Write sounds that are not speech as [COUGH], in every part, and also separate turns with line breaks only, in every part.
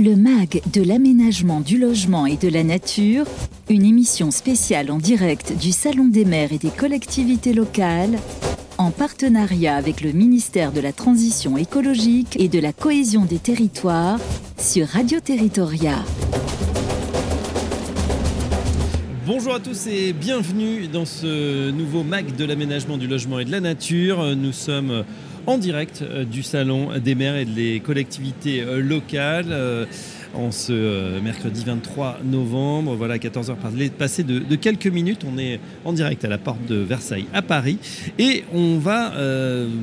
le MAG de l'aménagement du logement et de la nature, une émission spéciale en direct du Salon des maires et des collectivités locales, en partenariat avec le ministère de la Transition écologique et de la cohésion des territoires sur Radio Territoria.
Bonjour à tous et bienvenue dans ce nouveau MAG de l'aménagement du logement et de la nature. Nous sommes en direct euh, du Salon des maires et des collectivités euh, locales euh, en ce mercredi 23 novembre. Voilà, 14h passé de, de, quelques minutes. On est en direct à la porte de Versailles à Paris et on va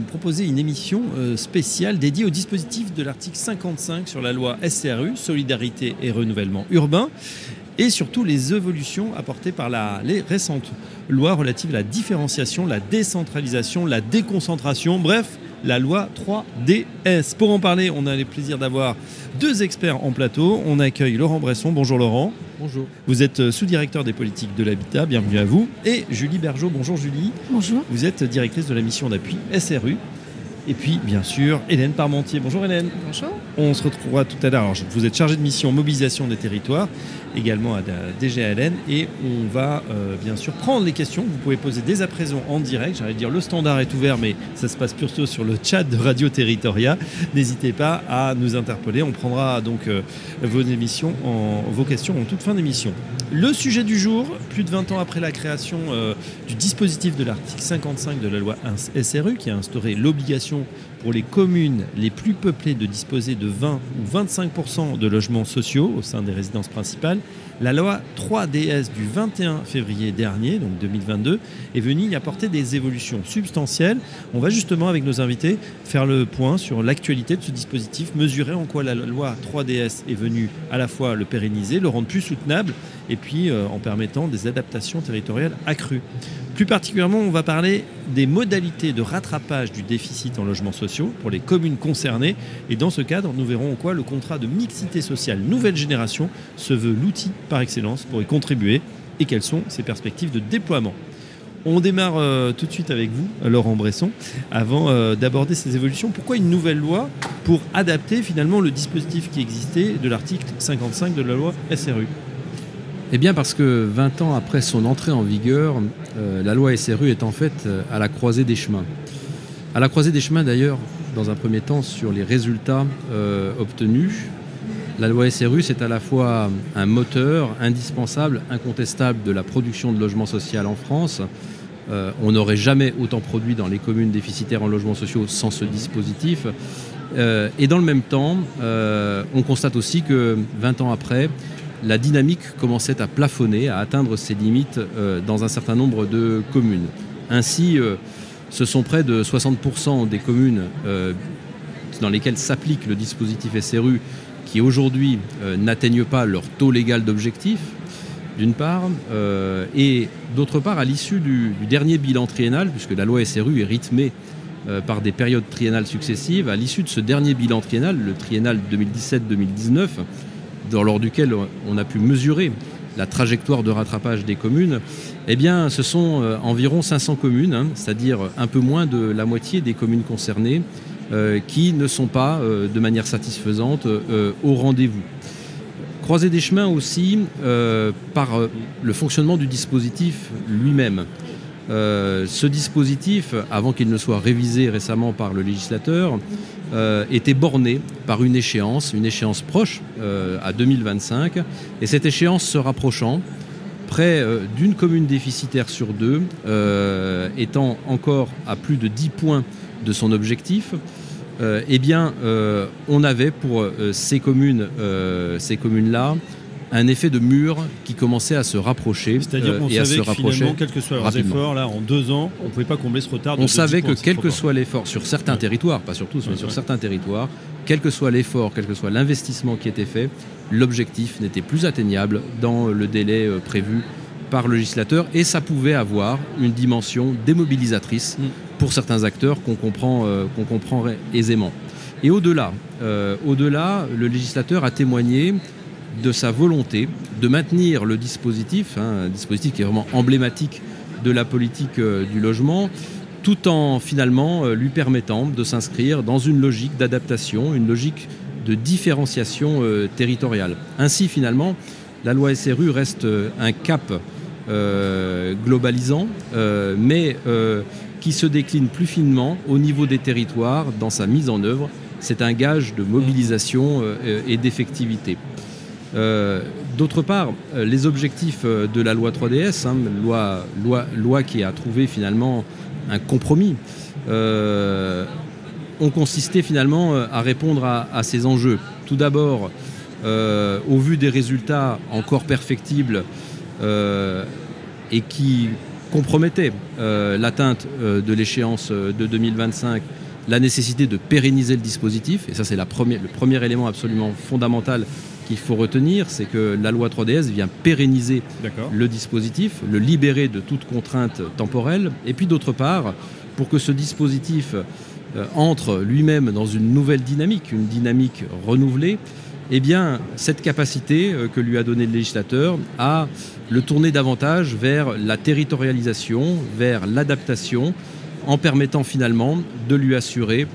proposer une émission spéciale dédiée au dispositif de l'article 55 sur la loi SRU, Solidarité et Renouvellement Urbain et surtout les évolutions apportées par la, les récentes lois relatives à la différenciation, la décentralisation, la déconcentration, bref, la loi 3DS. Pour en parler, on a le plaisir d'avoir deux experts en plateau. On accueille Laurent Bresson. Bonjour Laurent.
Bonjour.
Vous êtes euh, sous-directeur des politiques de l'habitat, bienvenue à vous. Et Julie Bergeau, bonjour Julie.
Bonjour.
Vous êtes directrice de la mission d'appui SRU. Et puis, bien sûr, Hélène Parmentier. Bonjour Hélène.
Bonjour.
On se retrouvera tout à l'heure. Vous êtes chargée de mission mobilisation des territoires, également à DGALN. Et on va euh, bien sûr prendre les questions. Vous pouvez poser dès à présent en direct. J'allais dire le standard est ouvert, mais ça se passe plutôt sur le chat de Radio Territoria. N'hésitez pas à nous interpeller. On prendra donc euh, vos émissions, en, vos questions en toute fin d'émission. Le sujet du jour, plus de 20 ans après la création euh, du dispositif de l'article 55 de la loi SRU, qui a instauré l'obligation pour les communes les plus peuplées de disposer de 20 ou 25 de logements sociaux au sein des résidences principales, la loi 3DS du 21 février dernier, donc 2022, est venue y apporter des évolutions substantielles. On va justement avec nos invités faire le point sur l'actualité de ce dispositif, mesurer en quoi la loi 3DS est venue à la fois le pérenniser, le rendre plus soutenable et puis euh, en permettant des adaptations territoriales accrues. Plus particulièrement, on va parler des modalités de rattrapage du déficit en logements sociaux pour les communes concernées. Et dans ce cadre, nous verrons en quoi le contrat de mixité sociale nouvelle génération se veut l'outil par excellence pour y contribuer et quelles sont ses perspectives de déploiement. On démarre euh, tout de suite avec vous, Laurent Bresson, avant euh, d'aborder ces évolutions. Pourquoi une nouvelle loi pour adapter finalement le dispositif qui existait de l'article 55 de la loi SRU
eh bien parce que 20 ans après son entrée en vigueur, euh, la loi SRU est en fait euh, à la croisée des chemins. À la croisée des chemins d'ailleurs, dans un premier temps, sur les résultats euh, obtenus. La loi SRU, c'est à la fois un moteur indispensable, incontestable de la production de logements sociaux en France. on n'aurait jamais autant produit dans les communes déficitaires en logements sociaux sans ce dispositif. et dans le même temps, on constate aussi que 20 ans après, la dynamique commençait à plafonner, à atteindre ses limites euh, dans un certain nombre de communes. Ainsi, euh, ce sont près de 60% des communes euh, dans lesquelles s'applique le dispositif SRU qui aujourd'hui n'atteignent pas leur taux légal d'objectif, d'une part, et d'autre part, à l'issue du, du, dernier bilan triennal, puisque la loi SRU est rythmée par des périodes triennales successives, à l'issue de ce dernier bilan triennal, le triennal 2017-2019, lors duquel on a pu mesurer la trajectoire de rattrapage des communes, eh bien, ce sont euh, environ 500 communes, hein, c'est-à-dire un peu moins de la moitié des communes concernées, euh, qui ne sont pas euh, de manière satisfaisante au rendez-vous. Croiser des chemins aussi par le fonctionnement du dispositif lui-même. ce dispositif, avant qu'il ne soit révisé récemment par le législateur, euh, était borné par une échéance, une échéance proche euh, à 2025. Et cette échéance se rapprochant, près euh, d'une commune déficitaire sur deux, étant encore à plus de 10 points de son objectif, eh bien, on avait pour ces communes, ces communes-là, un effet de mur qui commençait à se rapprocher.
C'est-à-dire qu'on savait que finalement, quel que soit leurs efforts, là, en deux ans, on ne pouvait pas combler ce retard.
on savait que quel que soit l'effort sur certains territoires, pas sur tous, mais sur certains territoires, quel que soit l'effort, quel que soit l'investissement qui était fait, l'objectif n'était plus atteignable dans le délai euh, prévu par le législateur et ça pouvait avoir une dimension démobilisatrice mm. pour certains acteurs qu'on comprend, euh, qu'on comprend aisément. Et au-delà, euh, au-delà, le législateur a témoigné de sa volonté de maintenir le dispositif, hein, un dispositif qui est vraiment emblématique de la politique euh, du logement, tout en finalement euh, lui permettant de s'inscrire dans une logique d'adaptation, une logique de différenciation territoriale. Ainsi, finalement, la loi SRU reste un cap globalisant, mais qui se décline plus finement au niveau des territoires dans sa mise en œuvre. C'est un gage de mobilisation et d'effectivité. D'autre part, euh, les objectifs euh, de la loi 3DS, hein, loi, qui a trouvé finalement un compromis, euh, ont consisté finalement à répondre à, ces enjeux. Tout d'abord, au vu des résultats encore perfectibles et qui compromettaient l'atteinte de l'échéance de 2025, la nécessité de pérenniser le dispositif, et ça c'est le premier élément absolument fondamental qu'il faut retenir, c'est que la loi 3DS vient pérenniser le dispositif, le libérer de toute contrainte temporelle, et puis d'autre part, pour que ce dispositif euh, entre lui-même dans une nouvelle dynamique, une dynamique renouvelée, eh bien, cette capacité euh, que lui a donnée le législateur à le tourner davantage vers la territorialisation, vers l'adaptation, en permettant finalement de lui assurer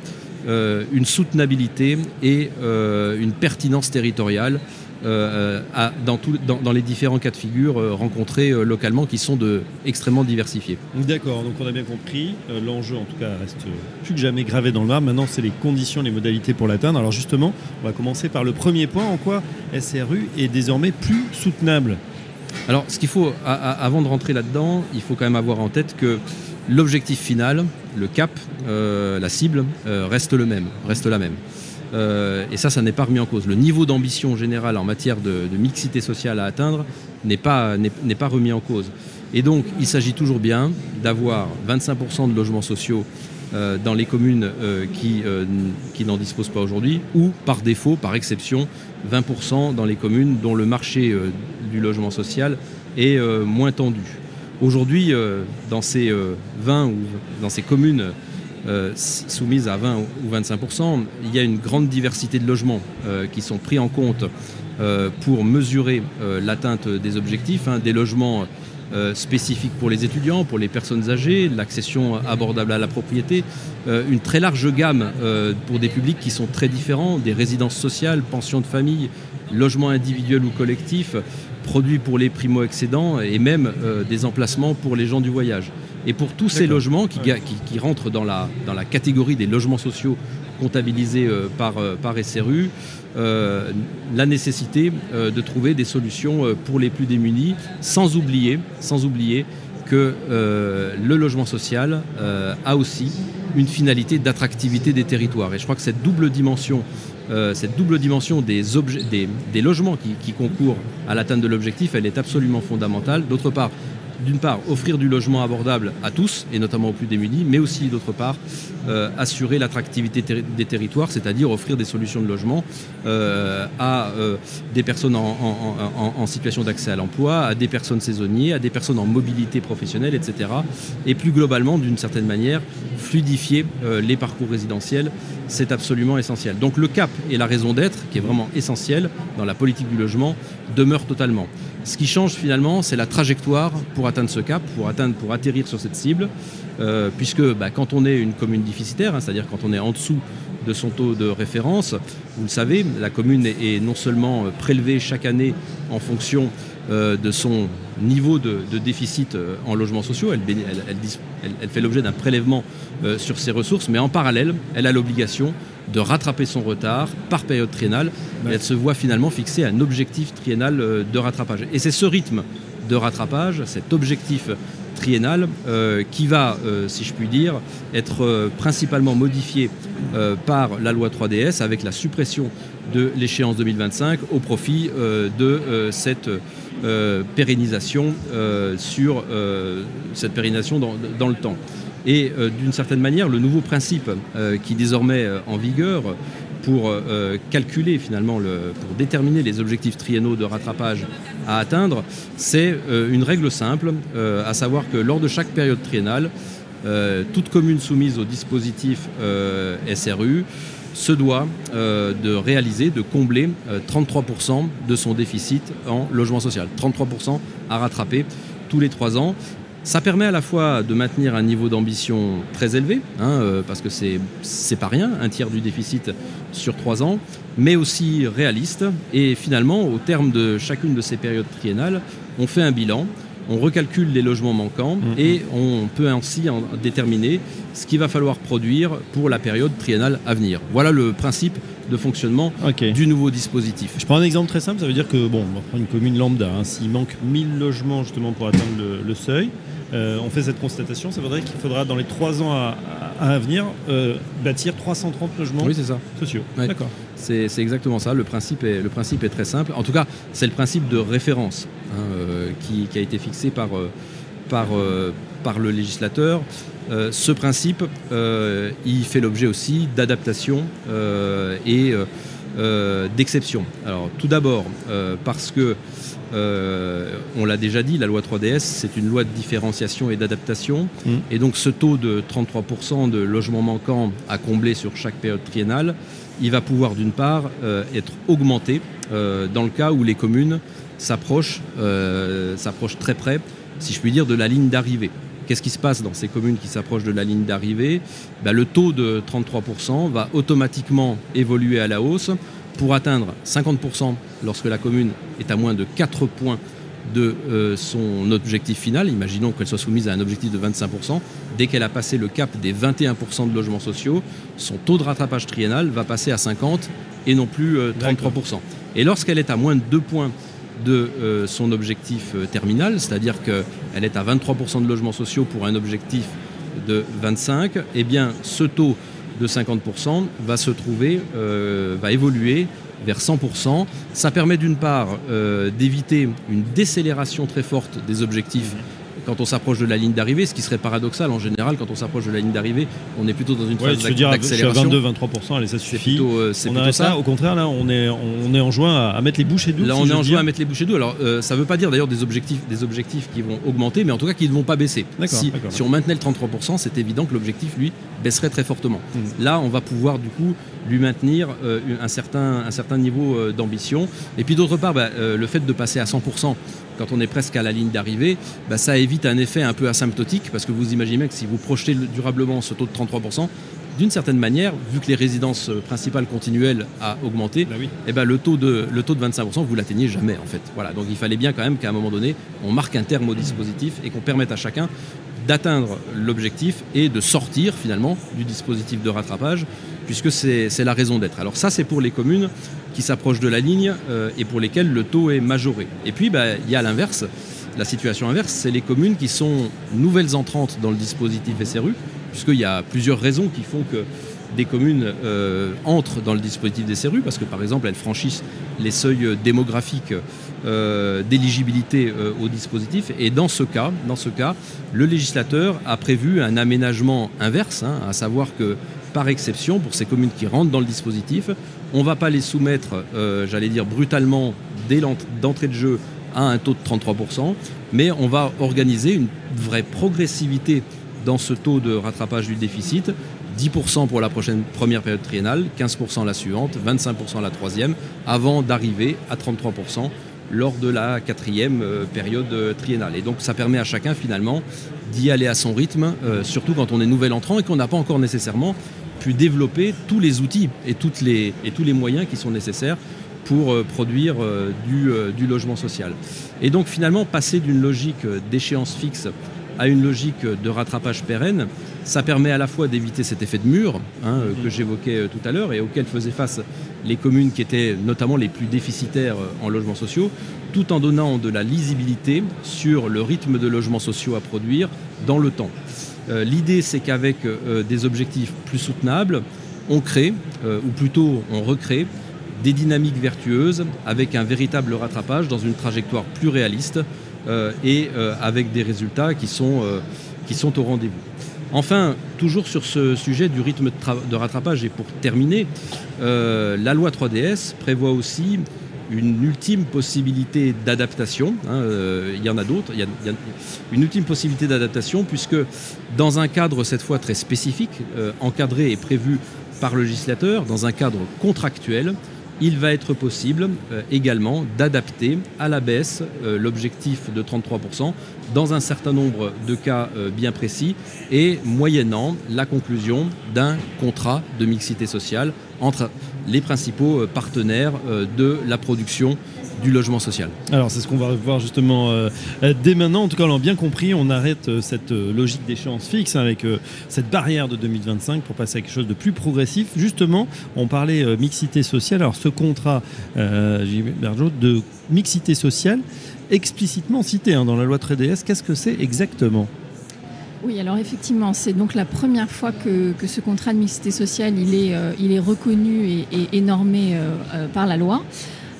une soutenabilité et euh, une pertinence territoriale euh, dans, les différents cas de figure rencontrés localement qui sont de, extrêmement diversifiés.
D'accord, donc on a bien compris. L'enjeu en tout cas reste plus que jamais gravé dans le marbre. Maintenant c'est les conditions, les modalités pour l'atteindre. Alors justement, on va commencer par le premier point, en quoi SRU est désormais plus soutenable?
Alors, ce qu'il faut, avant de rentrer là-dedans, il faut quand même avoir en tête que l'objectif final, le cap, euh, la cible, euh, reste le même, reste la même. Euh, et ça, ça n'est pas remis en cause. Le niveau d'ambition générale en matière de, mixité sociale à atteindre n'est pas, remis en cause. Et donc, il s'agit toujours bien d'avoir 25% de logements sociaux dans les communes qui, qui n'en disposent pas aujourd'hui, ou par défaut, par exception, 20% dans les communes dont le marché du logement social est moins tendu. Aujourd'hui, euh, dans ces 20 euh, ou dans ces communes euh, soumises à 20 ou 25% il y a une grande diversité de logements qui sont pris en compte pour mesurer l'atteinte des objectifs, hein, des logements spécifiques pour les étudiants, pour les personnes âgées, l'accession abordable à la propriété, une très large gamme pour des publics qui sont très différents, des résidences sociales, pensions de famille, logements individuels ou collectifs, produits pour les primo-excédents et même euh, des emplacements pour les gens du voyage. Et pour tous ces logements qui, qui, rentrent dans la, dans la catégorie des logements sociaux comptabilisés euh, par, euh, par SRU, la nécessité de trouver des solutions pour les plus démunis, sans oublier, sans oublier que le logement social a aussi une finalité d'attractivité des territoires. Et je crois que cette double dimension euh, cette double dimension des, logements qui, concourent à l'atteinte de l'objectif, elle est absolument fondamentale. D'autre part, d'une part, offrir du logement abordable à tous, et notamment aux plus démunis, mais aussi, d'autre part, euh, assurer l'attractivité des territoires, c'est-à-dire offrir des solutions de logement euh, à des personnes en, situation d'accès à l'emploi, à des personnes saisonnières, à des personnes en mobilité professionnelle, etc. Et plus globalement, d'une certaine manière, fluidifier les parcours résidentiels, c'est absolument essentiel. Donc le cap et la raison d'être, qui est vraiment essentiel dans la politique du logement, demeure totalement. Ce qui change finalement, c'est la trajectoire pour atteindre ce cap, pour, atteindre, pour atterrir sur cette cible, euh, puisque bah, quand on est une commune déficitaire, hein, c'est-à-dire quand on est en dessous de son taux de référence, vous le savez, la commune est, non seulement euh, prélevée chaque année en fonction euh, de son niveau de, déficit en logements sociaux, elle, elle fait l'objet d'un prélèvement sur ses ressources, mais en parallèle, elle a l'obligation de rattraper son retard par période triennale. Et elle se voit finalement fixer un objectif triennal euh, de rattrapage. Et c'est ce rythme de rattrapage, cet objectif triennal, euh, qui va, euh, si je puis dire, être principalement modifié par la loi 3DS avec la suppression de l'échéance 2025 au profit de cette pérennisation sur cette pérennisation dans le temps. Et euh, d'une certaine manière, le nouveau principe euh, qui est désormais euh, en vigueur pour calculer finalement, pour déterminer les objectifs triennaux de rattrapage à atteindre, c'est une règle simple, à savoir que lors de chaque période triennale, toute commune soumise au dispositif SRU se doit de réaliser, de combler 33% de son déficit en logement social. 33% à rattraper tous les trois ans Ça permet à la fois de maintenir un niveau d'ambition très élevé, hein, parce que c'est pas rien, un tiers du déficit sur trois ans, mais aussi réaliste. Et finalement, au terme de chacune de ces périodes triennales, on fait un bilan on recalcule les logements manquants mhm. et on peut ainsi en déterminer ce qu'il va falloir produire pour la période triennale à venir. Voilà le principe de fonctionnement du nouveau dispositif.
Je prends un exemple très simple, ça veut dire que, bon, on va prendre une commune lambda, hein. s'il manque 1000 logements justement pour atteindre le, seuil, euh, on fait cette constatation, ça voudrait qu'il faudra dans les trois ans à, venir euh, bâtir 330 logements sociaux.
D'accord. C'est exactement ça, le principe, est, très simple. En tout cas, c'est le principe de référence hein, euh, qui, a été fixé par, par, par le législateur. Euh, ce principe, euh, il fait l'objet aussi d'adaptation euh, et d'exception. Alors tout d'abord parce que on l'a déjà dit, la loi 3DS, c'est une loi de différenciation et d'adaptation. Mmh. Et donc ce taux de 33% de logements manquants à combler sur chaque période triennale, il va pouvoir d'une part être augmenté dans le cas où les communes s'approchent très près, si je puis dire, de la ligne d'arrivée. Qu'est-ce qui se passe dans ces communes qui s'approchent de la ligne d'arrivée? Ben, Le taux de 33% va automatiquement évoluer à la hausse pour atteindre 50% lorsque la commune est à moins de 4 points de euh, son objectif final. Imaginons qu'elle soit soumise à un objectif de 25%. Dès qu'elle a passé le cap des 21% de logements sociaux, son taux de rattrapage triennal va passer à 50% et non plus 33%. Euh, et lorsqu'elle est à moins de 2 points de euh, son objectif terminal, c'est-à-dire qu'elle est à 23% de logements sociaux pour un objectif de 25, eh bien ce taux de 50% va se trouver, euh, va évoluer vers 100%. Ça permet d'une part d'éviter une décélération très forte des objectifs quand on s'approche de la ligne d'arrivée, ce qui serait paradoxal en général, quand on s'approche de la ligne d'arrivée, on est plutôt dans une phase d'accélération.
22-23%, allez, ça suffit. Euh, c'est plutôt, ça. Au contraire, là, on est, on est en juin à, mettre les bouchées douces.
Là, on est en juin à mettre les bouchées douces. Alors, euh, ça ne veut pas dire d'ailleurs des objectifs, des objectifs qui vont augmenter, mais en tout cas qui ne vont pas baisser. Si, si, on maintenait le 33%, c'est évident que l'objectif, lui, baisserait très fortement. Hmm. Là, on va pouvoir du coup lui maintenir euh, un, certain, un certain niveau d'ambition. Et puis d'autre part, bah, le fait de passer à 100% quand on est presque à la ligne d'arrivée, bah, ça évite un effet un peu asymptotique, parce que vous imaginez que si vous projetez durablement ce taux de 33%, d'une certaine manière, vu que les résidences principales continuelles à augmenter, bah eh ben, le, taux de, le taux de 25%, vous l'atteignez jamais en fait. Voilà, donc il fallait bien quand même qu'à un moment donné, on marque un terme au dispositif et qu'on permette à chacun d'atteindre l'objectif et de sortir finalement du dispositif de rattrapage, puisque c'est la raison d'être. Alors ça, c'est pour les communes qui s'approchent de la ligne euh, et pour lesquelles le taux est majoré. Et puis, bah, il y a l'inverse. La situation inverse, c'est les communes qui sont nouvelles entrantes dans le dispositif SRU, puisqu'il y a plusieurs raisons qui font que des communes euh, entrent dans le dispositif des SRU, parce que par exemple, elles franchissent les seuils démographiques euh, d'éligibilité au dispositif. Et dans ce cas, le législateur a prévu un aménagement inverse, hein, à savoir que par exception, pour ces communes qui rentrent dans le dispositif, on ne va pas les soumettre, euh, j'allais dire brutalement, dès d'entrée de jeu à un taux de 33%, mais on va organiser une vraie progressivité dans ce taux de rattrapage du déficit. 10% pour la prochaine première période triennale, 15% la suivante, 25% la troisième, avant d'arriver à 33% lors de la quatrième euh, période euh, triennale. Et donc ça permet à chacun finalement d'y aller à son rythme, surtout quand on est nouvel entrant et qu'on n'a pas encore nécessairement pu développer tous les outils et, tous les moyens qui sont nécessaires pour euh, produire euh, du, euh, du, logement social. Et donc finalement, passer d'une logique d'échéance fixe à une logique de rattrapage pérenne, ça permet à la fois d'éviter cet effet de mur hein, que j'évoquais tout à l'heure et auquel faisaient face les communes qui étaient notamment les plus déficitaires en logements sociaux, tout en donnant de la lisibilité sur le rythme de logements sociaux à produire dans le temps. Euh, l'idée, c'est qu'avec euh, des objectifs plus soutenables, on crée, euh, ou plutôt on recrée, des dynamiques vertueuses avec un véritable rattrapage dans une trajectoire plus réaliste et avec des résultats qui sont, qui sont au rendez-vous. Enfin, toujours sur ce sujet du rythme de, rattrapage et pour terminer, la loi 3DS prévoit aussi une ultime possibilité d'adaptation. Hein, euh, il y en a d'autres. Une ultime possibilité d'adaptation puisque dans un cadre cette fois très spécifique, euh, encadré et prévu par le législateur, dans un cadre contractuel, il va être possible également d'adapter à la baisse l'objectif de 33% dans un certain nombre de cas bien précis et moyennant la conclusion d'un contrat de mixité sociale entre les principaux partenaires de la production du logement social.
Alors c'est ce qu'on va voir justement euh, euh, dès maintenant. En tout cas, on l'a bien compris, on arrête euh, cette logique d'échéance fixe hein, avec cette barrière de 2025 pour passer à quelque chose de plus progressif. Justement, on parlait mixité sociale. Alors ce contrat, Bergeau, de mixité sociale, explicitement cité hein, dans la loi 3DS, qu'est-ce que c'est exactement?
Oui, alors effectivement, c'est donc la première fois que, ce contrat de mixité sociale il est, il est reconnu et, normé par la loi.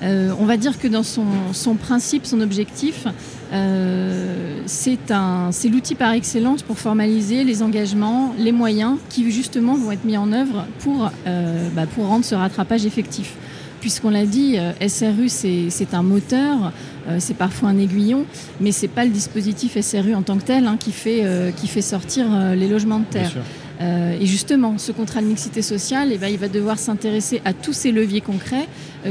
Euh, on va dire que dans son, principe, son objectif, euh, c'est l'outil par excellence pour formaliser les engagements, les moyens qui justement vont être mis en œuvre pour, euh, bah, pour rendre ce rattrapage effectif. Puisqu'on l'a dit, SRU c'est un moteur, c'est parfois un aiguillon, mais c'est pas le dispositif SRU en tant que tel hein, qui, fait, qui fait sortir les logements de terre. Et justement, ce contrat de mixité sociale, eh ben, il va devoir s'intéresser à tous ces leviers concrets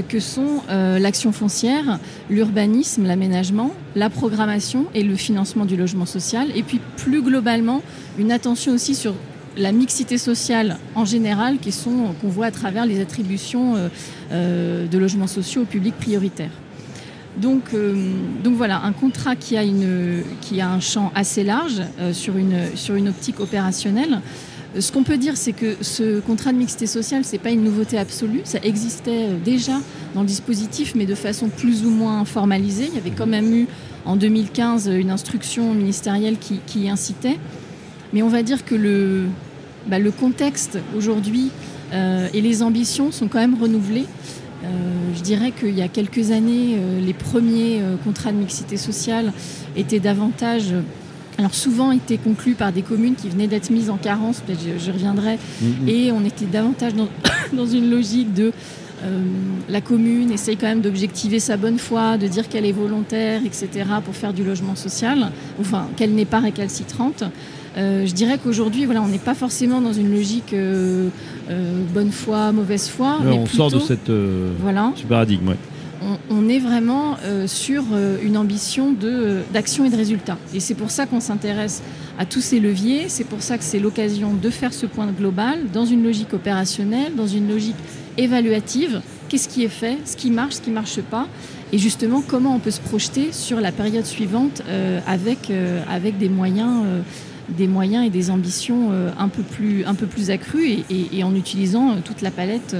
que sont euh, l'action foncière, l'urbanisme, l'aménagement, la programmation et le financement du logement social. Et puis plus globalement, une attention aussi sur la mixité sociale en général qu'on voit à travers les attributions de logements sociaux au public prioritaire. Donc, voilà, un contrat qui a, qui un champ assez large sur une optique opérationnelle. Ce qu'on peut dire, c'est que ce contrat de mixité sociale, ce n'est pas une nouveauté absolue. Ça existait euh, déjà dans le dispositif, mais de façon plus ou moins formalisée. Il y avait quand même eu en 2015 une instruction ministérielle qui, y incitait. Mais on va dire que le, bah, contexte aujourd'hui euh, et les ambitions sont quand même renouvelées. Euh, je dirais qu'il y a quelques années, les premiers contrats de mixité sociale étaient davantage alors souvent été conclu par des communes qui venaient d'être mises en carence, peut-être je, reviendrai, mm-hmm. et on était davantage [COUGHS] dans, une logique de euh, la commune essaye quand même d'objectiver sa bonne foi, de dire qu'elle est volontaire, etc., pour faire du logement social, enfin qu'elle n'est pas récalcitrante. Euh, je dirais qu'aujourd'hui, voilà, on n'est pas forcément dans une logique euh, bonne foi, mauvaise foi.
mais on sort de cette, voilà. ce paradigme
on, est vraiment euh, sur euh, une ambition euh, d'action et de résultat. Et c'est pour ça qu'on s'intéresse à tous ces leviers, c'est pour ça que c'est l'occasion de faire ce point global dans une logique opérationnelle, dans une logique évaluative. Qu'est-ce qui est fait, ce qui marche, ce qui ne marche pas, et justement comment on peut se projeter sur la période suivante avec, des moyens et des ambitions un peu plus accrues et, en utilisant toute la palette,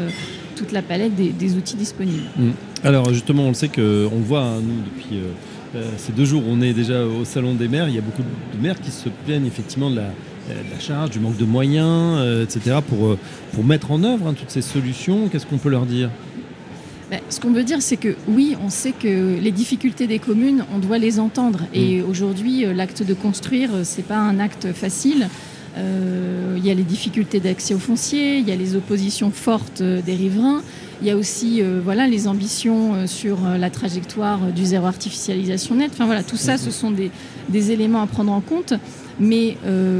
toute la palette des, outils disponibles.
Mmh. Alors justement, on le sait que on voit hein, nous depuis euh, euh, ces deux jours, on est déjà au salon des maires. Il y a beaucoup de maires qui se plaignent effectivement de la, charge, du manque de moyens, euh, etc. pour pour mettre en œuvre hein, toutes ces solutions. Qu'est-ce qu'on peut leur dire?
Ben, ce qu'on veut dire, c'est que oui, on sait que les difficultés des communes, on doit les entendre. Et mm. aujourd'hui, l'acte de construire, c'est pas un acte facile. Il y a les difficultés d'accès aux fonciers, il y a les oppositions fortes des riverains, il y a aussi euh, voilà, les ambitions euh, sur euh, la trajectoire du zéro artificialisation net. Enfin voilà, tout ça, ce sont des, éléments à prendre en compte. Mais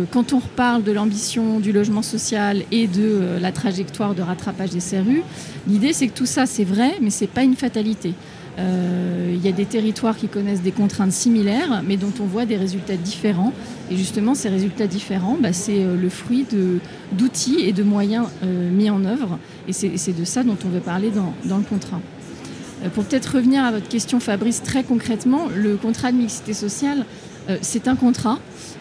quand on reparle de l'ambition du logement social et de la trajectoire de rattrapage des CRU, l'idée c'est que tout ça c'est vrai, mais c'est pas une fatalité. Euh, il y a des territoires qui connaissent des contraintes similaires, mais dont on voit des résultats différents. Et justement, ces résultats différents, bah, c'est euh, le fruit d'outils et de moyens euh, mis en œuvre. Et c'est de ça dont on veut parler dans, le contrat. pour peut-être revenir à votre question, Fabrice, très concrètement, le contrat de mixité sociale, c'est un contrat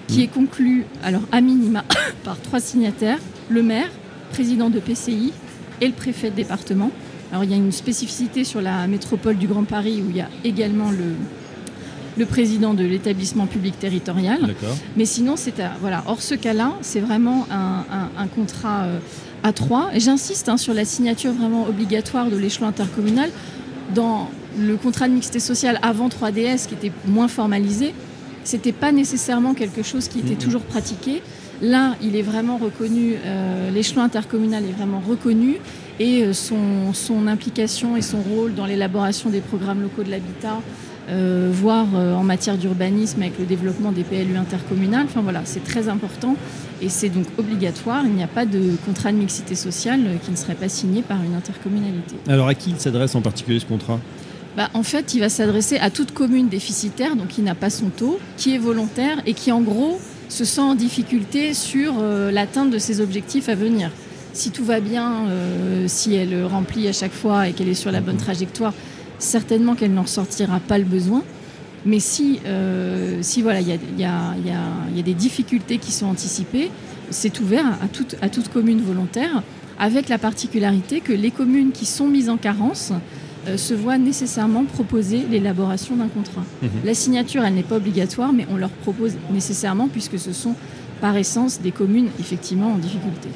qui est conclu, alors à minima, [COUGHS] par trois signataires, le maire, président de PCI et le préfet de département. Alors il y a une spécificité sur la métropole du Grand Paris où il y a également le, le président de l'établissement public territorial. Mais sinon, c'est voilà. Or, ce cas-là, c'est vraiment un, contrat euh, à trois. Et j'insiste hein, sur la signature vraiment obligatoire de l'échelon intercommunal. Dans le contrat de mixité sociale avant 3DS, qui était moins formalisé, c'était pas nécessairement quelque chose qui était toujours pratiqué. Là, il est vraiment reconnu, euh, l'échelon intercommunal est vraiment reconnu et euh, son, implication et son rôle dans l'élaboration des programmes locaux de l'habitat, euh, voire en matière d'urbanisme avec le développement des PLU intercommunales. Enfin voilà, c'est très important Et c'est donc obligatoire, il n'y a pas de contrat de mixité sociale qui ne serait pas signé par une intercommunalité.
Alors à qui il s'adresse en particulier ce contrat?
Bah, en fait, il va s'adresser à toute commune déficitaire, donc qui n'a pas son taux, qui est volontaire et qui, en gros, se sent en difficulté sur euh, l'atteinte de ses objectifs à venir. Si tout va bien, euh, si elle remplit à chaque fois et qu'elle est sur la bonne trajectoire, certainement qu'elle n'en ressortira pas le besoin. Mais si, euh, si voilà, il y a, y, a, y a, des difficultés qui sont anticipées, c'est ouvert à toute, à toute commune volontaire, avec la particularité que les communes qui sont mises en carence euh, se voient nécessairement proposer l'élaboration d'un contrat. Mhm. La signature, elle n'est pas obligatoire, mais on leur propose nécessairement, puisque ce sont par essence des communes effectivement en difficulté.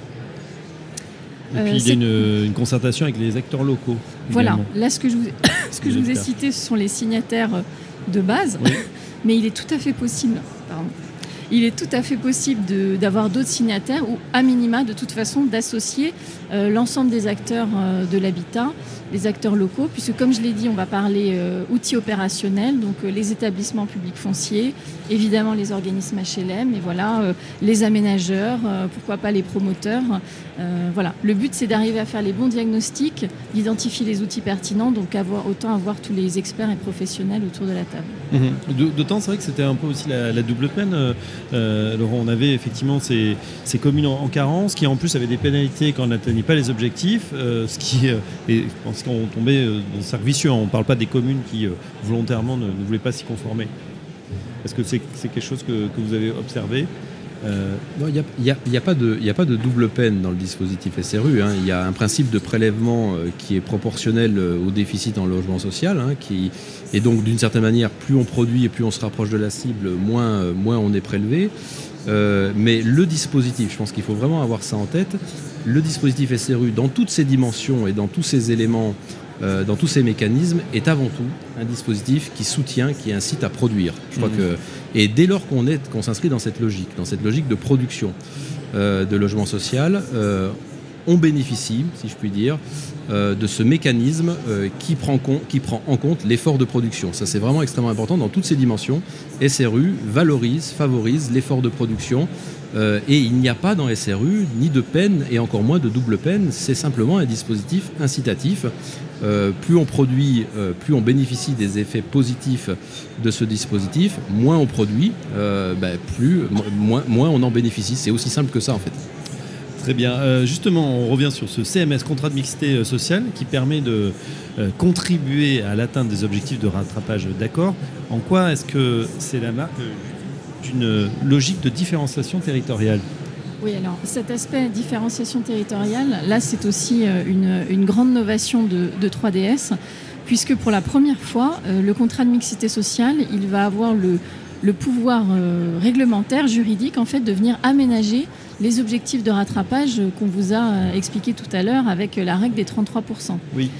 Et puis il y a une, concertation avec les acteurs locaux.
Voilà, là ce que je vous, [COUGHS] ce que je vous ai cité, ce sont les signataires de base, [LAUGHS] mais il est tout à fait possible, pardon, il est tout à fait possible d'avoir d'autres signataires ou à minima de toute façon d'associer euh, l'ensemble des acteurs euh, de l'habitat les acteurs locaux, puisque comme je l'ai dit, on va parler euh, outils opérationnels, donc euh, les établissements publics fonciers, évidemment les organismes HLM, et voilà, euh, les aménageurs, pourquoi pas les promoteurs. voilà, le but c'est d'arriver à faire les bons diagnostics, d'identifier les outils pertinents, donc avoir, autant avoir tous les experts et professionnels autour de la table.
Mmh. D'autant, c'est vrai que c'était un peu aussi la, double peine. Laurent, on avait effectivement ces, ces communes en, carence qui en plus avaient des pénalités quand on n'atteignait pas les objectifs, ce qui, est, je pense qu'on tombait euh, dans un cercle vicieux. Hein. On ne parle pas des communes qui euh, volontairement ne, voulaient pas s'y conformer. Est-ce que c'est quelque chose que, vous avez observé
euh, il n'y a, pas de double peine dans le dispositif SRU. Hein. Il y a un principe de prélèvement qui est proportionnel au déficit en logement social. Hein, et donc, d'une certaine manière, plus on produit et plus on se rapproche de la cible, moins on est prélevé. Mais le dispositif, je pense qu'il faut vraiment avoir ça en tête, le dispositif SRU, dans toutes ses dimensions et dans tous ses éléments, euh, dans tous ses mécanismes, est avant tout un dispositif qui soutient, qui incite à produire. Je crois mmh. que, et dès lors qu'on s'inscrit dans cette logique, dans cette logique de production euh, de logement social, euh, on bénéficie, si je puis dire, de ce mécanisme qui, prend qui prend en compte l'effort de production. Ça, c'est vraiment extrêmement important dans toutes ses dimensions. SRU valorise, favorise l'effort de production euh, et il n'y a pas dans SRU ni de peine et encore moins de double peine. C'est simplement un dispositif incitatif. Euh, plus on produit, euh, plus on bénéficie des effets positifs de ce dispositif, moins on produit, moins, moins on en bénéficie. C'est aussi simple que ça en fait.
Très bien. justement, on revient sur ce CMS, contrat de mixité sociale, qui permet de contribuer à l'atteinte des objectifs de rattrapage d'accord. En quoi est-ce que c'est la marque d'une logique de différenciation territoriale?
Oui, alors cet aspect différenciation territoriale, là c'est aussi euh, une, grande novation de, 3DS, puisque pour la première fois, euh, le contrat de mixité sociale, il va avoir le, pouvoir euh, réglementaire, juridique, en fait, de venir aménager les objectifs de rattrapage qu'on vous a expliqué tout à l'heure avec la règle des 33%.
Oui.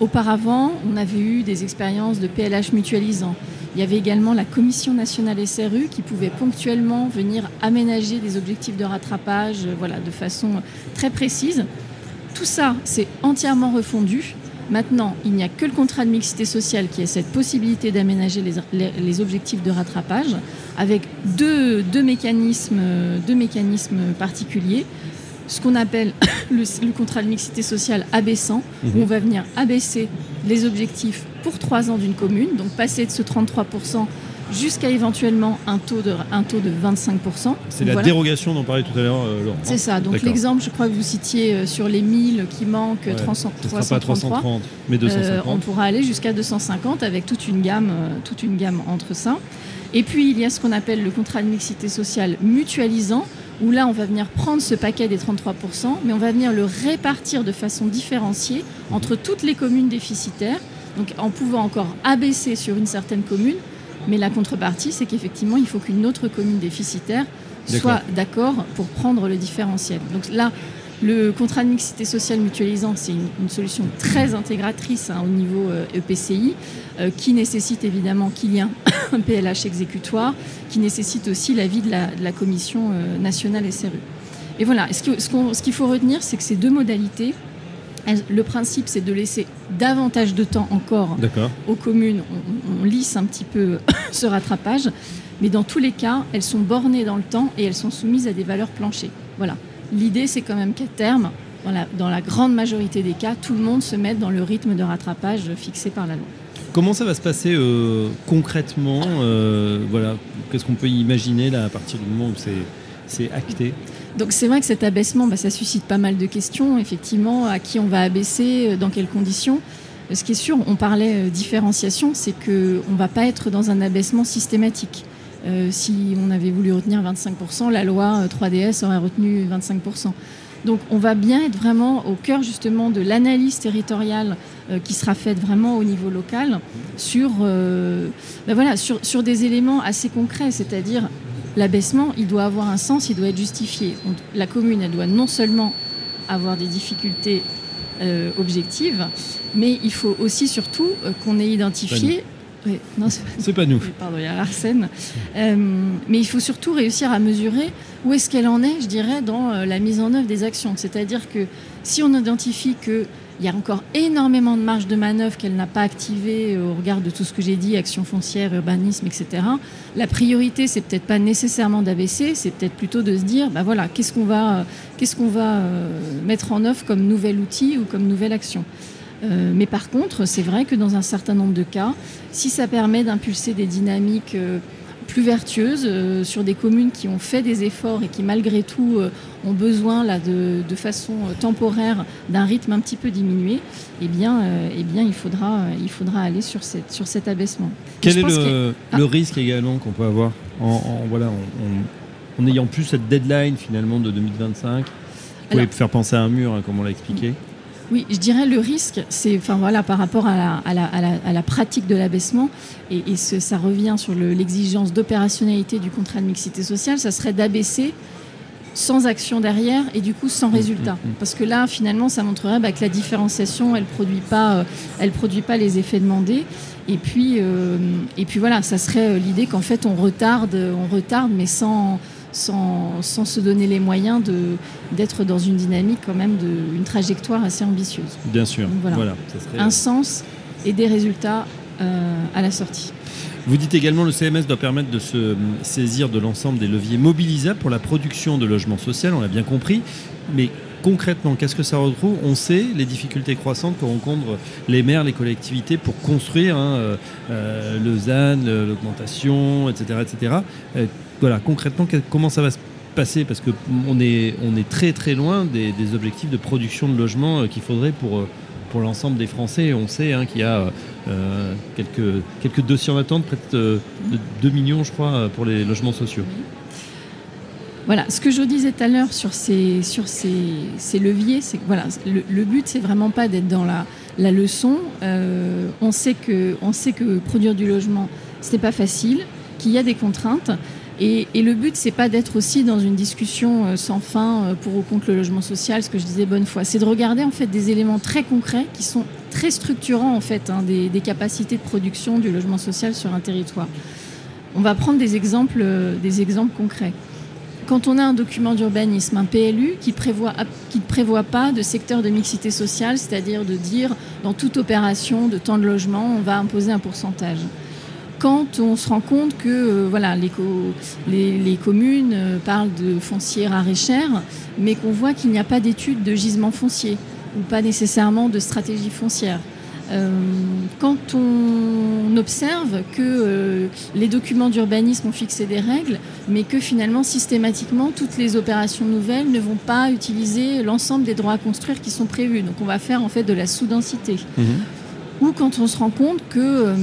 auparavant, on avait eu des expériences de PLH mutualisant. Il y avait également la Commission nationale SRU qui pouvait ponctuellement venir aménager des objectifs de rattrapage euh, voilà, de façon très précise. Tout ça, c'est entièrement refondu. Maintenant, il n'y a que le contrat de mixité sociale qui a cette possibilité d'aménager les, objectifs de rattrapage avec deux, mécanismes, deux mécanismes particuliers ce qu'on appelle [COUGHS] le, contrat de mixité sociale abaissant, où mhm. on va venir abaisser les objectifs pour trois ans d'une commune, donc passer de ce 33% jusqu'à éventuellement un taux de, un taux de 25%.
C'est la dérogation dont on parlait tout à l'heure, euh, Laurent.
C'est ça. Donc l'exemple, je crois que vous citiez euh, sur les 1000 qui manquent, 333, pas 330,
mais 250. Euh,
on pourra aller jusqu'à 250 avec toute une gamme, toute une gamme entre ça. Et puis il y a ce qu'on appelle le contrat de mixité sociale mutualisant, où là on va venir prendre ce paquet des 33%, mais on va venir le répartir de façon différenciée entre toutes les communes déficitaires, donc en pouvant encore abaisser sur une certaine commune, mais la contrepartie c'est qu'effectivement il faut qu'une autre commune déficitaire soit d'accord pour prendre le différentiel. Donc là, le contrat de mixité sociale mutualisant, c'est une, solution très intégratrice hein, au niveau EPCI, euh, e euh, qui nécessite évidemment qu'il y ait un, [LAUGHS] PLH exécutoire, qui nécessite aussi l'avis de la, de la Commission euh, nationale SRU. Et voilà, ce qu'il faut retenir, c'est que ces deux modalités, le principe, c'est de laisser davantage de temps encore aux communes. On, on, lisse un petit peu [LAUGHS] ce rattrapage. mais dans tous les cas, elles sont bornées dans le temps et elles sont soumises à des valeurs planchées. Voilà. L'idée, c'est quand même qu'à terme, dans la, grande majorité des cas, tout le monde se mette dans le rythme de rattrapage fixé par la loi.
Comment ça va se passer euh, concrètement euh, Voilà, qu'est-ce qu'on peut imaginer là à partir du moment où c'est acté?
Donc c'est vrai que cet abaissement, bah, ça suscite pas mal de questions. Effectivement, à qui on va abaisser, euh, dans quelles conditions Ce qui est sûr, on parlait différenciation, c'est qu'on ne va pas être dans un abaissement systématique. si on avait voulu retenir 25%, la loi 3DS aurait retenu 25%. Donc on va bien être vraiment au cœur justement de l'analyse territoriale euh, qui sera faite vraiment au niveau local sur, euh, ben voilà, sur, des éléments assez concrets, c'est-à-dire l'abaissement, il doit avoir un sens, il doit être justifié. la commune, elle doit non seulement avoir des difficultés euh, objectives, mais il faut aussi surtout qu'on ait identifié
c'est pas nous.
Pardon, il y a Arsène. Euh, mais il faut surtout réussir à mesurer où est-ce qu'elle en est, je dirais, dans euh, la mise en œuvre des actions. C'est-à-dire que si on identifie qu'il y a encore énormément de marge de manœuvre qu'elle n'a pas activée euh, au regard de tout ce que j'ai dit, action foncière, urbanisme, etc. La priorité, c'est peut-être pas nécessairement d'abaisser, c'est peut-être plutôt de se dire, bah voilà, qu'est-ce qu'on va, qu'est-ce qu'on va mettre en œuvre comme nouvel outil ou comme nouvelle action. Euh, mais par contre, c'est vrai que dans un certain nombre de cas, si ça permet d'impulser des dynamiques euh, plus vertueuses euh, sur des communes qui ont fait des efforts et qui malgré tout ont besoin là, de, façon temporaire d'un rythme un petit peu diminué, eh bien, eh bien il, faudra, il faudra aller sur, cette, sur cet abaissement.
Quel est le, ah. le, risque également qu'on peut avoir en, voilà, en, n'ayant plus cette deadline finalement de 2025 Vous pouvez faire penser à un mur, hein, comme on l'a expliqué.
Oui, je dirais le risque, c'est enfin voilà par rapport à la, pratique de l'abaissement et, ça revient sur l'exigence d'opérationnalité du contrat de mixité sociale, ça serait d'abaisser sans action derrière et du coup sans mmh, résultat. Mmh, mmh. Parce que là, finalement, ça montrerait bah, que la différenciation, elle produit pas, euh, produit pas les effets demandés. Et puis, euh, et puis voilà, ça serait euh, l'idée qu'en fait on retarde, on retarde, mais sans sans, se donner les moyens d'être dans une dynamique quand même d'une trajectoire assez ambitieuse.
Bien sûr.
voilà. Un sens et des résultats euh, à la sortie.
Vous dites également que le CMS doit permettre de se saisir de l'ensemble des leviers mobilisables pour la production de logements sociaux, on l'a bien compris, mais concrètement, qu'est-ce que ça retrouve? On sait les difficultés croissantes que rencontrent les maires, les collectivités pour construire hein, euh, euh, le ZAN, l'augmentation, etc. etc voilà, concrètement, comment ça va se passer? Parce qu'on est, on très très loin des, objectifs de production de logements euh, qu'il faudrait pour, euh, l'ensemble des Français. On sait hein, qu'il y a euh, quelques, quelques dossiers en attente, près de 2 millions, je crois, pour les logements sociaux.
Voilà, ce que je disais tout à l'heure sur ces, leviers, c'est que voilà, le, but, c'est vraiment pas d'être dans la, leçon. on, sait que, on sait que produire du logement, n'est pas facile, qu'il y a des contraintes. Et, le but, c'est pas d'être aussi dans une discussion euh, sans fin euh, pour ou contre le logement social, ce que je disais bonne fois. C'est de regarder en fait des éléments très concrets qui sont très structurants en fait hein, des, capacités de production du logement social sur un territoire. On va prendre des exemples, euh, des exemples concrets. Quand on a un document d'urbanisme, un PLU qui ne prévoit pas de secteur de mixité sociale, c'est-à-dire de dire dans toute opération de temps de logement, on va imposer un pourcentage quand on se rend compte que euh, voilà, les, communes euh, parlent de foncier rare et cher, mais qu'on voit qu'il n'y a pas d'études de gisement foncier ou pas nécessairement de stratégie foncière. Euh, quand on observe que les documents d'urbanisme ont fixé des règles, mais que finalement systématiquement toutes les opérations nouvelles ne vont pas utiliser l'ensemble des droits à construire qui sont prévus. Donc on va faire en fait de la sous-densité. Mmh. Ou quand on se rend compte que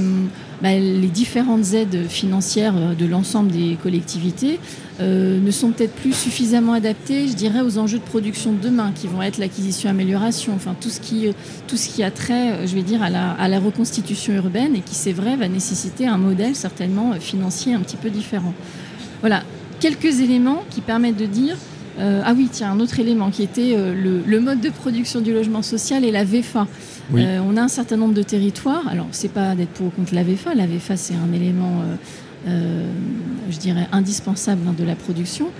bah, les différentes aides financières euh, de l'ensemble des collectivités euh, ne sont peut-être plus suffisamment adaptées, je dirais, aux enjeux de production de demain, qui vont être l'acquisition-amélioration, enfin tout ce qui, tout ce qui a trait, euh, je vais dire, à la, à la reconstitution urbaine et qui, c'est vrai, va nécessiter un modèle certainement financier un petit peu différent. Voilà, quelques éléments qui permettent de dire ah oui, tiens, un autre élément qui était le, le, mode de production du logement social et la VFA. Euh, on a un certain nombre de territoires. Alors, c'est pas d'être pour ou contre la VFA. La VFA, c'est un élément, euh, euh, je dirais, indispensable hein, de la production.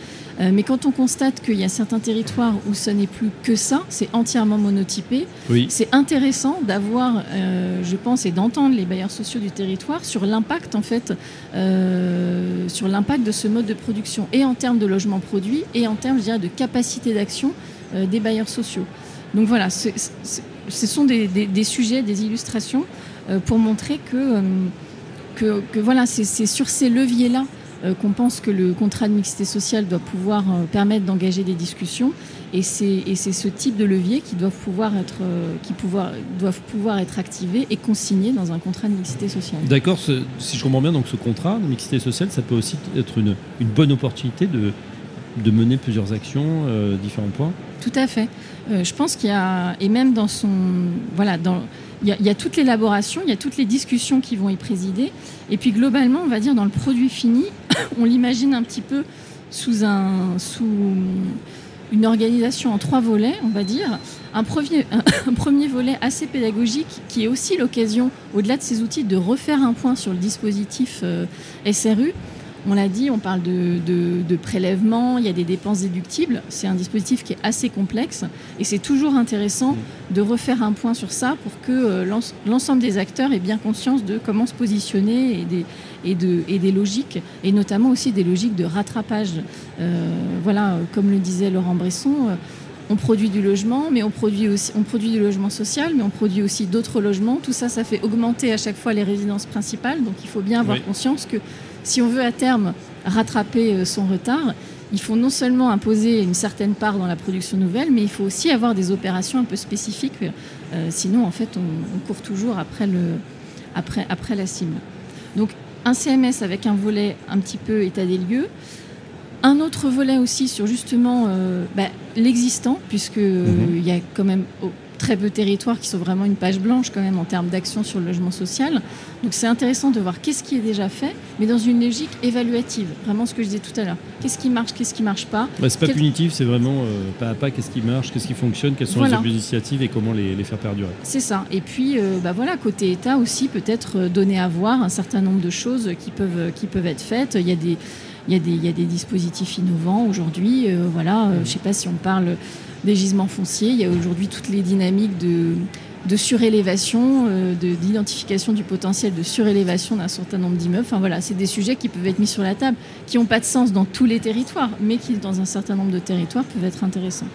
Euh, mais quand on constate qu'il y a certains territoires où ce n'est plus que ça, c'est entièrement monotypé, c'est intéressant d'avoir, euh, je pense, et d'entendre les bailleurs sociaux du territoire sur l'impact en fait, euh, sur l'impact de ce mode de production, et en termes de logement produit, et en termes, je dirais, de capacité d'action des bailleurs sociaux. Donc voilà, ce sont des, sujets, des illustrations pour montrer que, que, voilà, c'est sur ces leviers-là euh, qu'on pense que le contrat de mixité sociale doit pouvoir euh, permettre d'engager des discussions. Et c'est ce type de levier qui doivent pouvoir être, euh, qui pouvoir, doivent pouvoir être activés et consignés dans un contrat de mixité sociale.
D'accord, si je comprends bien, donc ce contrat de mixité sociale, ça peut aussi être une, une bonne opportunité de, de mener plusieurs actions, différents points
Tout à fait. je pense qu'il y a, et même dans son, voilà, il y, a, toute l'élaboration, il y a toutes les discussions qui vont y présider. Et puis globalement, on va dire dans le produit fini, [COUGHS] on l'imagine un petit peu sous, un, sous une organisation en trois volets, on va dire. Un premier, [COUGHS] un premier volet assez pédagogique qui est aussi l'occasion, au-delà de ces outils, de refaire un point sur le dispositif euh, SRU on l'a dit, on parle de, prélèvement, il y a des dépenses déductibles. C'est un dispositif qui est assez complexe et c'est toujours intéressant de refaire un point sur ça pour que euh, l'ensemble des acteurs aient bien conscience de comment se positionner et des, et, des logiques, et notamment aussi des logiques de rattrapage. Euh, voilà, comme le disait Laurent Bresson. Euh, on produit du logement, mais on produit aussi, on produit du logement social, mais on produit aussi d'autres logements. Tout ça, ça fait augmenter à chaque fois les résidences principales. Donc, il faut bien avoir conscience que si on veut à terme rattraper euh, son retard, il faut non seulement imposer une certaine part dans la production nouvelle, mais il faut aussi avoir des opérations un peu spécifiques. Euh, sinon, en fait, on, court toujours après, le, après, après la cible. Donc, un CMS avec un volet un petit peu état des lieux. Un autre volet aussi sur justement euh, bah, l'existant, puisque mhm. il y a quand même très peu de territoires qui sont vraiment une page blanche quand même en termes d'action sur le logement social. Donc c'est intéressant de voir qu'est-ce qui est déjà fait, mais dans une logique évaluative. Vraiment ce que je disais tout à l'heure. Qu'est-ce qui marche, qu'est-ce qui marche pas?
Bah, c'est pas punitif, c'est vraiment euh, pas à pas qu'est-ce qui marche, qu'est-ce qui fonctionne, quelles sont les initiatives et comment les, faire perdurer.
C'est ça. Et puis euh, bah voilà, côté État aussi, peut-être euh, donner à voir un certain nombre de choses qui peuvent, qui peuvent être faites. Il y a des il y, a des, il y a des dispositifs innovants aujourd'hui. voilà, je ne sais pas si on parle des gisements fonciers. Il y a aujourd'hui toutes les dynamiques de, surélévation, euh, d'identification du potentiel de surélévation d'un certain nombre d'immeubles. Enfin voilà, c'est des sujets qui peuvent être mis sur la table, qui n'ont pas de sens dans tous les territoires, mais qui dans un certain nombre de territoires peuvent être intéressants.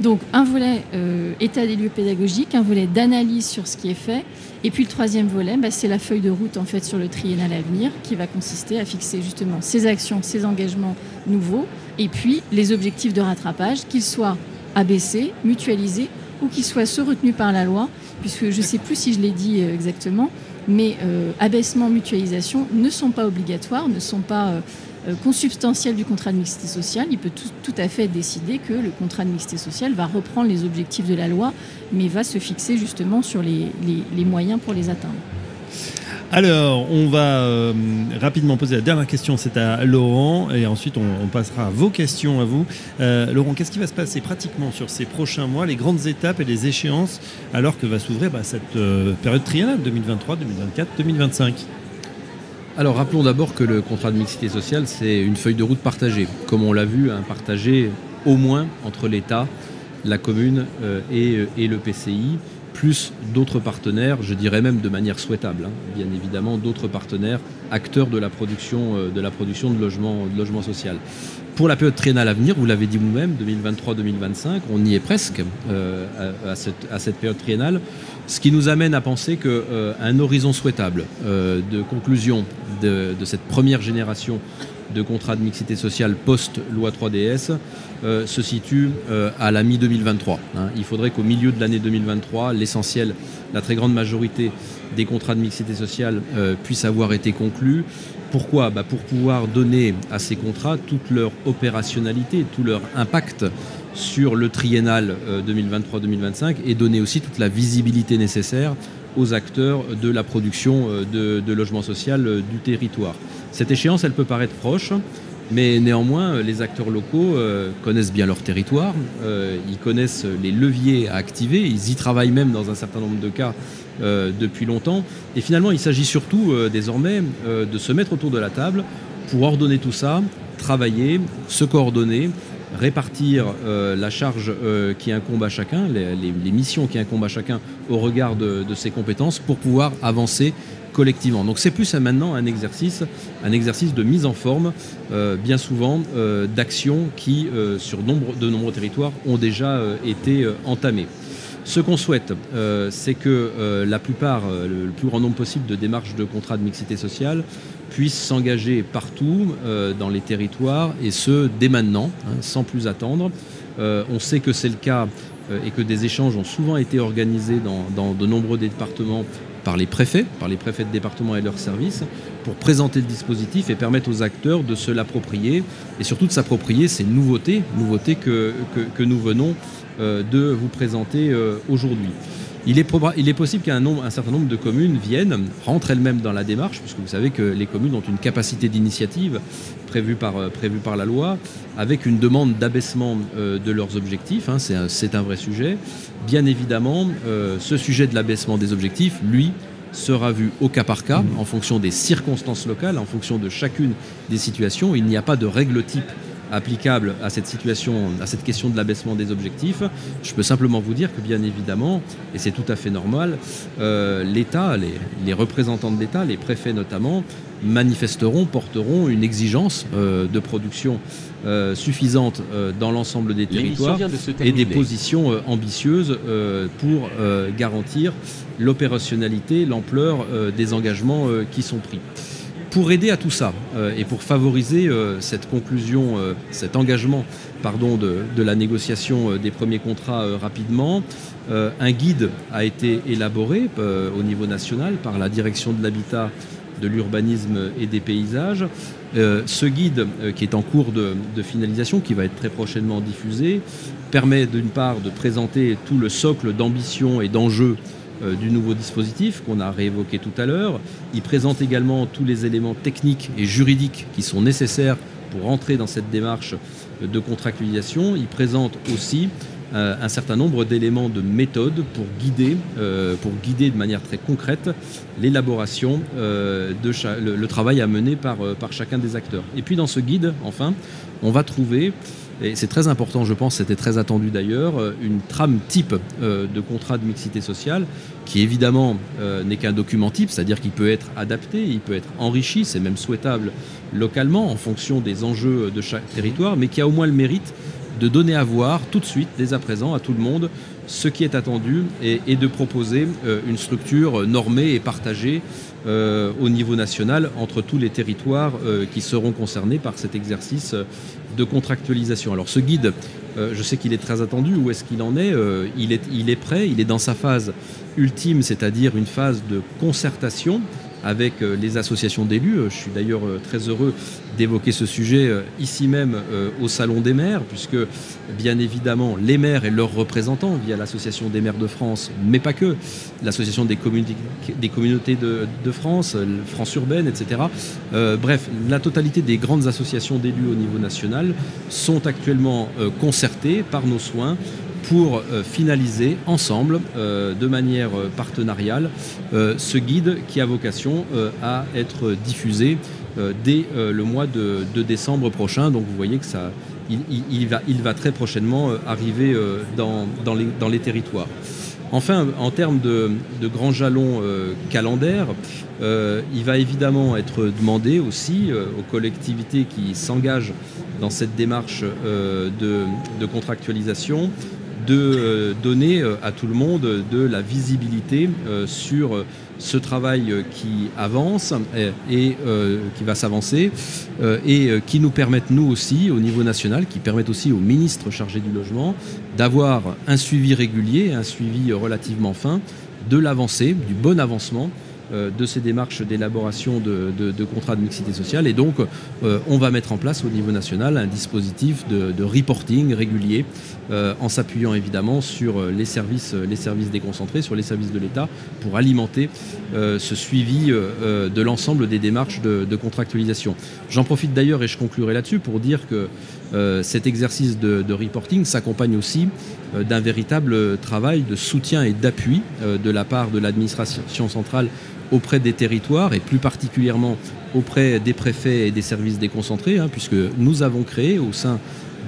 Donc un volet euh, état des lieux pédagogiques, un volet d'analyse sur ce qui est fait, et puis le troisième volet, bah, c'est la feuille de route en fait sur le triennal à venir, qui va consister à fixer justement ces actions, ces engagements nouveaux, et puis les objectifs de rattrapage, qu'ils soient abaissés, mutualisés ou qu'ils soient ceux retenus par la loi, puisque je ne sais plus si je l'ai dit euh, exactement, mais euh, abaissement, mutualisation ne sont pas obligatoires, ne sont pas euh, consubstantiels du contrat de mixité sociale. Il peut tout, à fait décider que le contrat de mixité sociale va reprendre les objectifs de la loi, mais va se fixer justement sur les moyens pour les atteindre.
Alors, on va euh, rapidement poser la dernière question, c'est à Laurent, et ensuite on, passera à vos questions à vous. Euh, Laurent, qu'est-ce qui va se passer pratiquement sur ces prochains mois, les grandes étapes et les échéances, alors que va s'ouvrir bah, cette euh, période triennale 2023, 2024, 2025
alors rappelons d'abord que le contrat de mixité sociale, c'est une feuille de route partagée, comme on l'a vu, hein, partagée au moins entre l'État, la commune et, et, le PCI plus d'autres partenaires, je dirais même de manière souhaitable, hein. bien évidemment d'autres partenaires, acteurs de la production euh, de, la production logement, social. Pour la période triennale à venir, vous l'avez dit vous-même, 2023-2025, on y est presque euh, à, cette, période triennale, ce qui nous amène à penser qu'un euh, horizon souhaitable de conclusion de, cette première génération de contrats de mixité sociale post-loi 3DS euh, se situe euh, à la mi-2023. Hein. Il faudrait qu'au milieu de l'année 2023, l'essentiel, la très grande majorité des contrats de mixité sociale euh, puissent avoir été conclus. Pourquoi? Bah, Pour pouvoir donner à ces contrats toute leur opérationnalité, tout leur impact sur le triennal 2023-2025 et donner aussi toute la visibilité nécessaire aux acteurs de la production de, de logement social du territoire. Cette échéance, elle peut paraître proche, mais néanmoins, les acteurs locaux euh, connaissent bien leur territoire, euh, ils connaissent les leviers à activer, ils y travaillent même dans un certain nombre de cas euh, depuis longtemps. Et finalement, il s'agit surtout désormais de se mettre autour de la table pour ordonner tout ça, travailler, se coordonner, répartir la charge qui incombe à chacun, les, missions qui incombent à chacun au regard de, ses compétences pour pouvoir avancer collectivement. Donc c'est plus maintenant un exercice, un exercice de mise en forme, bien souvent d'actions qui, sur de nombreux territoires, ont déjà été entamées. Ce qu'on souhaite, euh, c'est que euh, la plupart, euh, le, plus grand nombre possible de démarches de contrats de mixité sociale puissent s'engager partout dans les territoires et ce, dès maintenant, hein, sans plus attendre. on sait que c'est le cas et que des échanges ont souvent été organisés dans, de nombreux départements par les préfets, par les préfets de département et leurs services, pour présenter le dispositif et permettre aux acteurs de se l'approprier et surtout de s'approprier ces nouveautés, nouveautés que, que nous venons euh, de vous présenter euh, aujourd'hui. Il est, possible qu'un un certain nombre de communes viennent, rentrent elles-mêmes dans la démarche, puisque vous savez que les communes ont une capacité d'initiative prévue par, euh, la loi, avec une demande d'abaissement de leurs objectifs. Hein, c'est un, vrai sujet. Bien évidemment, ce sujet de l'abaissement des objectifs, lui, sera vu au cas par cas, en fonction des circonstances locales, en fonction de chacune des situations. Il n'y a pas de règle type applicable à cette situation, à cette question de l'abaissement des objectifs. Je peux simplement vous dire que bien évidemment, et c'est tout à fait normal, euh, l'État, les, représentants de l'État, les préfets notamment, manifesteront, porteront une exigence euh, de production euh, suffisante dans l'ensemble des territoires et des positions ambitieuses pour garantir l'opérationnalité, l'ampleur des engagements qui sont pris pour aider à tout ça euh, et pour favoriser euh, cette conclusion, euh, cet engagement pardon, de, la négociation des premiers contrats rapidement, un guide a été élaboré au niveau national par la direction de l'habitat, de l'urbanisme et des paysages. ce guide, qui est en cours de, de, finalisation, qui va être très prochainement diffusé, permet d'une part de présenter tout le socle d'ambition et d'enjeux du nouveau dispositif qu'on a réévoqué tout à l'heure. Il présente également tous les éléments techniques et juridiques qui sont nécessaires pour entrer dans cette démarche de contractualisation. Il présente aussi euh, un certain nombre d'éléments de méthode pour guider, euh, de manière très concrète l'élaboration de le, travail à mener par chacun des acteurs. Et puis dans ce guide, enfin, on va trouver c'est très important, je pense, c'était très attendu d'ailleurs, euh, une trame type euh, de contrat de mixité sociale qui évidemment euh, n'est qu'un document type, c'est-à-dire qu'il peut être adapté, il peut être enrichi, c'est même souhaitable localement en fonction des enjeux de chaque territoire, mais qui a au moins le mérite de donner à voir tout de suite, dès à présent, à tout le monde, ce qui est attendu et, de proposer une structure normée et partagée au niveau national entre tous les territoires qui seront concernés par cet exercice de contractualisation. Alors ce guide, euh, je sais qu'il est très attendu. Où est-ce qu'il en euh, est Il est prêt, il est dans sa phase ultime, c'est-à-dire une phase de concertation avec euh, les associations d'élus. Je suis d'ailleurs très heureux d'évoquer ce sujet ici même au Salon des maires, puisque bien évidemment les maires et leurs représentants, via l'Association des maires de France, mais pas que, l'Association des, communautés de, France, France urbaine, etc. bref, la totalité des grandes associations d'élus au niveau national sont actuellement concertées par nos soins pour euh, finaliser ensemble, euh, de manière euh, partenariale, ce guide qui a vocation à être diffusé dès le mois de, décembre prochain. Donc vous voyez que ça, il, va, très prochainement arriver dans, les, territoires. Enfin, en termes de, grands jalons calendaires, il va évidemment être demandé aussi aux collectivités qui s'engagent dans cette démarche de, contractualisation de euh, donner euh, à tout le monde de la visibilité euh, sur ce travail qui avance et, qui va s'avancer et qui nous permettent nous aussi au niveau national, qui permettent aussi au ministre chargé du logement d'avoir un suivi régulier, un suivi relativement fin de l'avancée, du bon avancement de ces démarches d'élaboration de, contrats de mixité sociale. Et donc, euh, on va mettre en place au niveau national un dispositif de, reporting régulier euh, en s'appuyant évidemment sur les services, les services déconcentrés, sur les services de l'État pour alimenter ce suivi de l'ensemble des démarches de, contractualisation. J'en profite d'ailleurs et je conclurai là-dessus pour dire que cet exercice de, reporting s'accompagne aussi d'un véritable travail de soutien et d'appui de la part de l'administration centrale auprès des territoires et plus particulièrement auprès des préfets et des services déconcentrés, hein, puisque nous avons créé au sein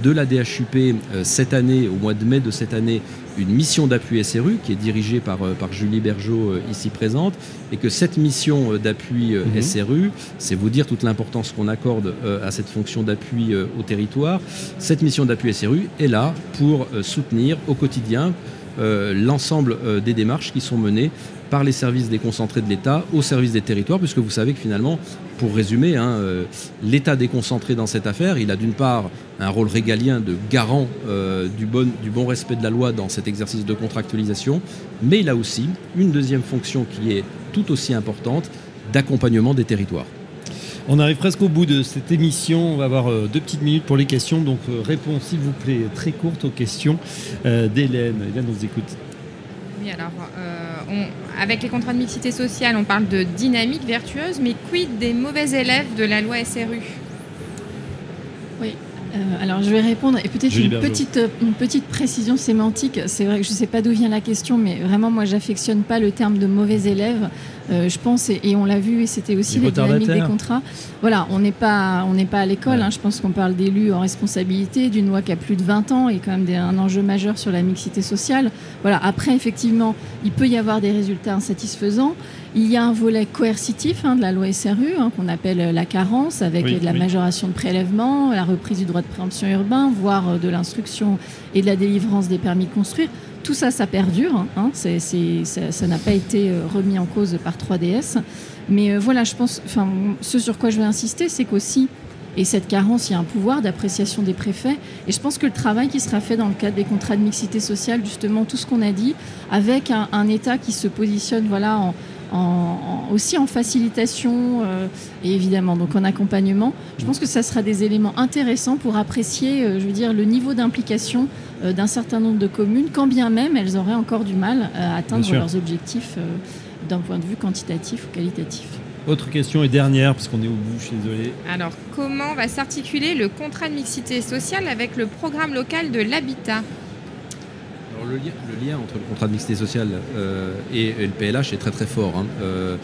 de la DHUP euh, cette année, au mois de mai de cette année, une mission d'appui SRU qui est dirigée par, euh, par Julie Bergeau euh, ici présente et que cette mission d'appui mhm. SRU, c'est vous dire toute l'importance qu'on accorde à cette fonction d'appui au territoire, cette mission d'appui SRU est là pour soutenir au quotidien l'ensemble des démarches qui sont menées par les services déconcentrés de l'État au service des territoires, puisque vous savez que finalement, pour résumer, hein, euh, l'État déconcentré dans cette affaire, il a d'une part un rôle régalien de garant euh, du, bon, respect de la loi dans cet exercice de contractualisation, mais il a aussi une deuxième fonction qui est tout aussi importante, d'accompagnement des territoires.
On arrive presque au bout de cette émission. On va avoir euh, deux petites minutes pour les questions. Donc, réponse, s'il vous plaît, très courte aux questions d'Hélène. Hélène, on vous écoute.
Oui, alors, avec les contrats de mixité sociale, on parle de dynamique vertueuse, mais quid des mauvais élèves de la loi SRU
Oui, euh, alors je vais répondre et peut-être une petite, une petite précision sémantique. C'est vrai que je ne sais pas d'où vient la question, mais vraiment moi j'affectionne pas le terme de mauvais élève. Euh, je pense, et, on l'a vu, et c'était aussi les, dynamiques des contrats. Voilà, on n'est pas, on n'est pas à l'école. Hein. je pense qu'on parle d'élus en responsabilité, d'une loi qui a plus de 20 ans et quand même un enjeu majeur sur la mixité sociale. Voilà. Après, effectivement, il peut y avoir des résultats insatisfaisants. Il y a un volet coercitif hein, de la loi SRU hein, qu'on appelle la carence, avec de la majoration de prélèvement, la reprise du droit de préemption urbain, voire euh, de l'instruction et de la délivrance des permis de construire. Tout ça, ça perdure. Hein, ça n'a pas été euh, remis en cause par 3DS. Mais euh, voilà, je pense, enfin, ce sur quoi je vais insister, c'est qu'aussi, et cette carence, il y a un pouvoir d'appréciation des préfets. Et je pense que le travail qui sera fait dans le cadre des contrats de mixité sociale, justement, tout ce qu'on a dit, avec un, un État qui se positionne voilà, en, aussi en facilitation euh, et évidemment donc en accompagnement. Je pense que ça sera des éléments intéressants pour apprécier, euh, je veux dire, le niveau d'implication euh, d'un certain nombre de communes, quand bien même elles auraient encore du mal à atteindre leurs objectifs d'un point de vue quantitatif ou qualitatif.
Autre question et dernière, parce qu'on est au bout, je suis désolé.
Alors, comment va s'articuler le contrat de mixité sociale avec le programme local de l'habitat?
Le, lien, entre le contrat de mixité sociale euh, et, le PLH est très très fort. Hein. Euh,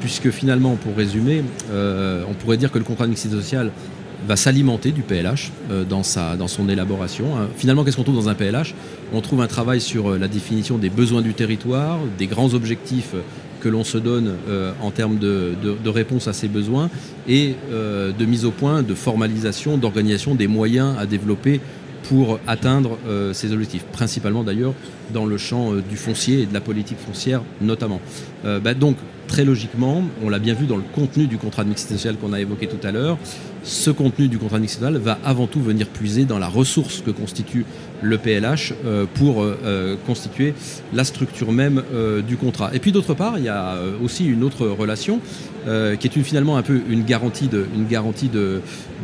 puisque finalement, pour résumer, euh, on pourrait dire que le contrat de mixité sociale va s'alimenter du PLH dans, sa, dans son élaboration. Hein. Finalement, qu'est-ce qu'on trouve dans un PLH On trouve un travail sur la définition des besoins du territoire, des grands objectifs que l'on se donne en termes de, de, réponse à ces besoins et de mise au point, de formalisation, d'organisation des moyens à développer pour atteindre euh, ces objectifs, principalement d'ailleurs dans le champ euh, du foncier et de la politique foncière notamment. Euh, bah, donc très logiquement, on l'a bien vu dans le contenu du contrat de mixité sociale qu'on a évoqué tout à l'heure, ce contenu du contrat de mixité sociale va avant tout venir puiser dans la ressource que constitue le PLH euh, pour euh, euh, constituer la structure même du contrat. Et puis d'autre part, il y a aussi une autre relation qui est finalement un peu une garantie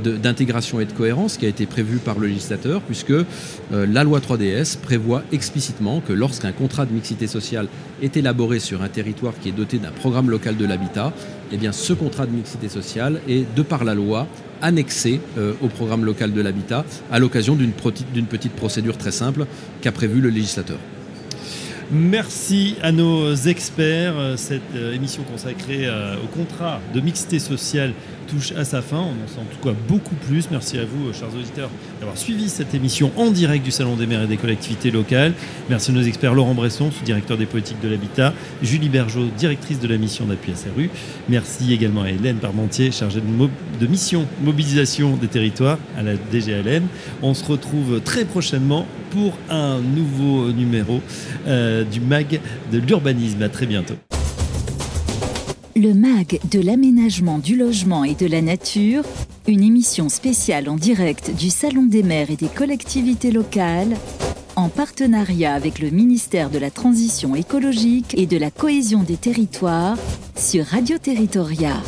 d'intégration et de cohérence qui a été prévue par le législateur, puisque la loi 3DS prévoit explicitement que lorsqu'un contrat de mixité sociale est élaboré sur un territoire qui est doté d'un programme local de l'habitat, eh bien ce contrat de mixité sociale est, de par la loi, annexé euh, au programme local de l'habitat à l'occasion d'une petite procédure très simple qu'a prévu le législateur.
Merci à nos experts. Cette euh, émission consacrée euh, au contrat de mixité sociale touche à sa fin. On en sait en tout cas beaucoup plus. Merci à vous, chers auditeurs, d'avoir suivi cette émission en direct du Salon des maires et des collectivités locales. Merci à nos experts Laurent Bresson, sous-directeur des politiques de l'habitat, Julie Bergeau, directrice de la mission d'appui à SRU. Merci également à Hélène Parmentier, chargée de, mission mobilisation des territoires à la DGLN. On se retrouve très prochainement pour un nouveau numéro euh, du MAG de l'urbanisme. À très bientôt.
Le MAG de l'aménagement du logement et de la nature, une émission spéciale en direct du Salon des maires et des collectivités locales, en partenariat avec le ministère de la Transition écologique et de la cohésion des territoires sur Radio Territoria.